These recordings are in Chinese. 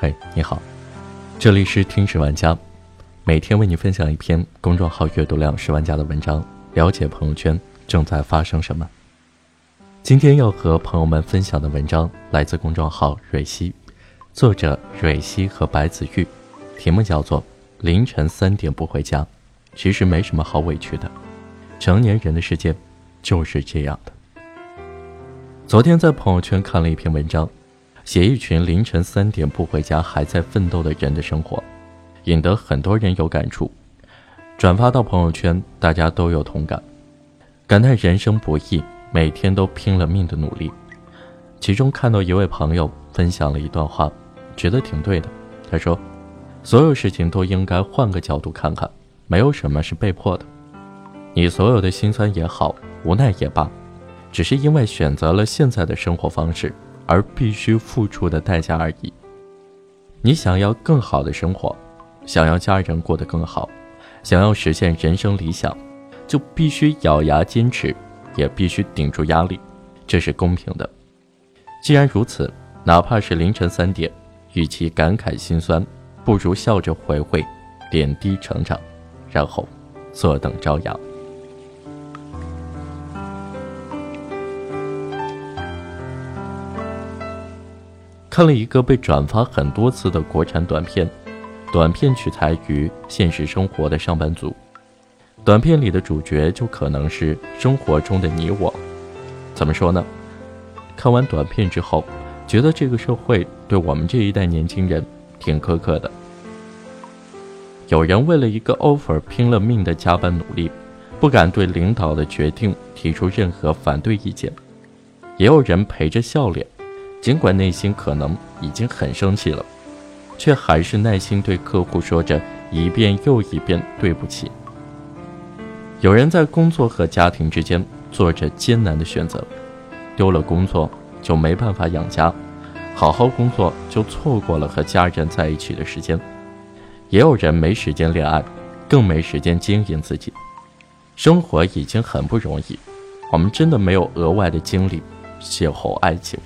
嘿，你好，这里是听史玩家，每天为你分享一篇公众号阅读量十万加的文章，了解朋友圈正在发生什么。今天要和朋友们分享的文章来自公众号蕊希，作者蕊希和白子玉，题目叫做《凌晨三点不回家》，其实没什么好委屈的，成年人的世界就是这样的。昨天在朋友圈看了一篇文章。写一群凌晨三点不回家还在奋斗的人的生活，引得很多人有感触。转发到朋友圈，大家都有同感，感叹人生不易，每天都拼了命的努力。其中看到一位朋友分享了一段话，觉得挺对的。他说：“所有事情都应该换个角度看看，没有什么是被迫的。你所有的心酸也好，无奈也罢，只是因为选择了现在的生活方式。”而必须付出的代价而已。你想要更好的生活，想要家人过得更好，想要实现人生理想，就必须咬牙坚持，也必须顶住压力，这是公平的。既然如此，哪怕是凌晨三点，与其感慨心酸，不如笑着回味点滴成长，然后坐等朝阳。看了一个被转发很多次的国产短片，短片取材于现实生活的上班族，短片里的主角就可能是生活中的你我。怎么说呢？看完短片之后，觉得这个社会对我们这一代年轻人挺苛刻的。有人为了一个 offer 拼了命的加班努力，不敢对领导的决定提出任何反对意见，也有人陪着笑脸。尽管内心可能已经很生气了，却还是耐心对客户说着一遍又一遍“对不起”。有人在工作和家庭之间做着艰难的选择，丢了工作就没办法养家，好好工作就错过了和家人在一起的时间。也有人没时间恋爱，更没时间经营自己。生活已经很不容易，我们真的没有额外的精力邂逅爱情。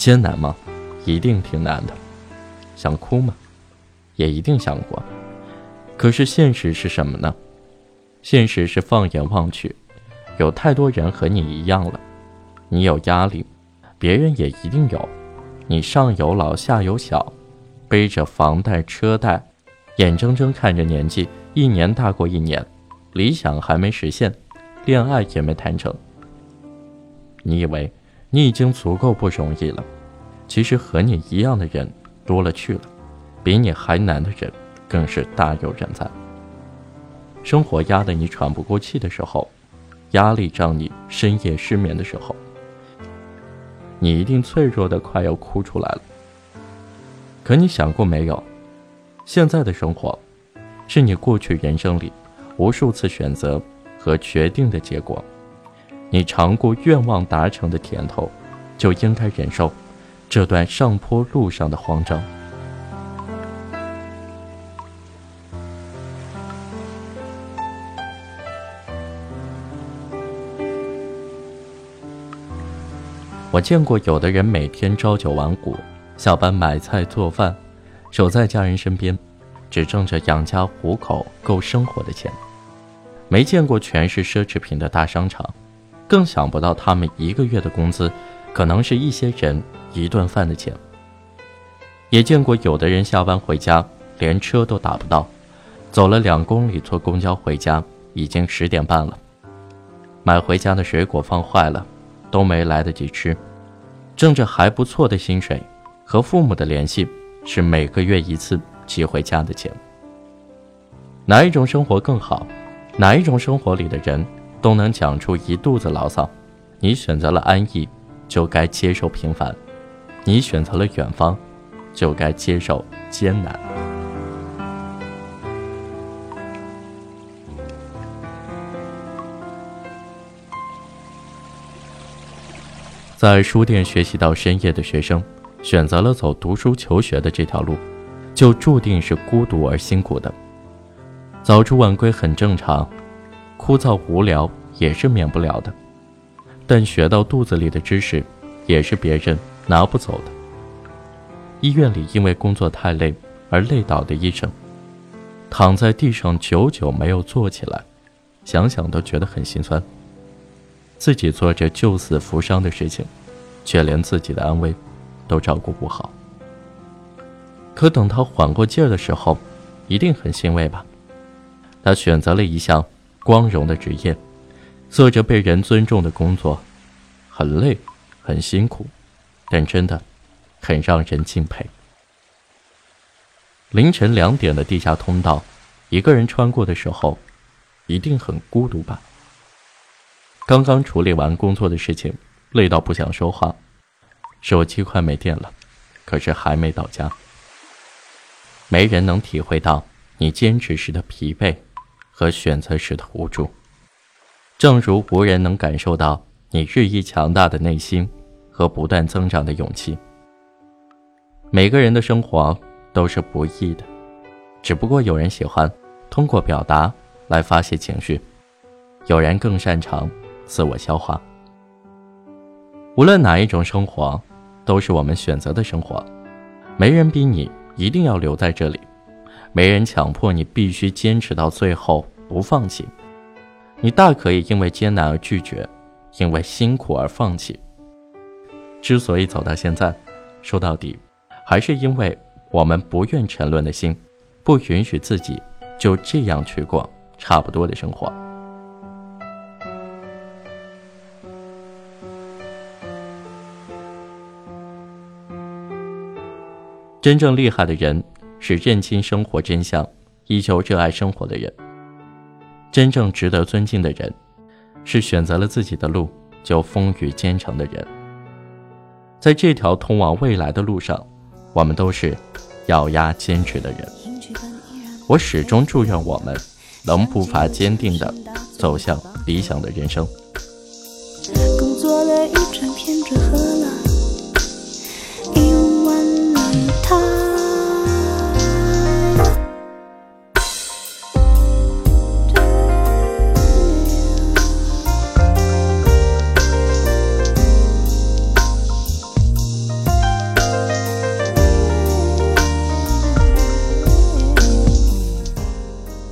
艰难吗？一定挺难的。想哭吗？也一定想过。可是现实是什么呢？现实是放眼望去，有太多人和你一样了。你有压力，别人也一定有。你上有老下有小，背着房贷车贷，眼睁睁看着年纪一年大过一年，理想还没实现，恋爱也没谈成。你以为？你已经足够不容易了，其实和你一样的人多了去了，比你还难的人更是大有人在。生活压得你喘不过气的时候，压力让你深夜失眠的时候，你一定脆弱的快要哭出来了。可你想过没有？现在的生活，是你过去人生里无数次选择和决定的结果。你尝过愿望达成的甜头，就应该忍受这段上坡路上的慌张。我见过有的人每天朝九晚五，下班买菜做饭，守在家人身边，只挣着养家糊口、够生活的钱；没见过全是奢侈品的大商场。更想不到，他们一个月的工资，可能是一些人一顿饭的钱。也见过有的人下班回家，连车都打不到，走了两公里坐公交回家，已经十点半了。买回家的水果放坏了，都没来得及吃。挣着还不错的薪水，和父母的联系是每个月一次寄回家的钱。哪一种生活更好？哪一种生活里的人？都能讲出一肚子牢骚。你选择了安逸，就该接受平凡；你选择了远方，就该接受艰难。在书店学习到深夜的学生，选择了走读书求学的这条路，就注定是孤独而辛苦的。早出晚归很正常。枯燥无聊也是免不了的，但学到肚子里的知识，也是别人拿不走的。医院里因为工作太累而累倒的医生，躺在地上久久没有坐起来，想想都觉得很心酸。自己做着救死扶伤的事情，却连自己的安危都照顾不好。可等他缓过劲儿的时候，一定很欣慰吧？他选择了一项光荣的职业，做着被人尊重的工作，很累，很辛苦，但真的，很让人敬佩。凌晨两点的地下通道，一个人穿过的时候，一定很孤独吧？刚刚处理完工作的事情，累到不想说话，手机快没电了，可是还没到家。没人能体会到你坚持时的疲惫。和选择时的无助，正如无人能感受到你日益强大的内心和不断增长的勇气。每个人的生活都是不易的，只不过有人喜欢通过表达来发泄情绪，有人更擅长自我消化。无论哪一种生活，都是我们选择的生活，没人逼你一定要留在这里。没人强迫你必须坚持到最后不放弃，你大可以因为艰难而拒绝，因为辛苦而放弃。之所以走到现在，说到底，还是因为我们不愿沉沦的心，不允许自己就这样去过差不多的生活。真正厉害的人。是认清生活真相、依旧热爱生活的人。真正值得尊敬的人，是选择了自己的路就风雨兼程的人。在这条通往未来的路上，我们都是咬牙坚持的人。我始终祝愿我们能步伐坚定地走向理想的人生。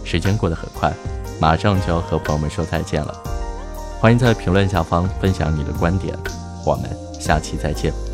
时间过得很快，马上就要和朋友们说再见了。欢迎在评论下方分享你的观点，我们下期再见。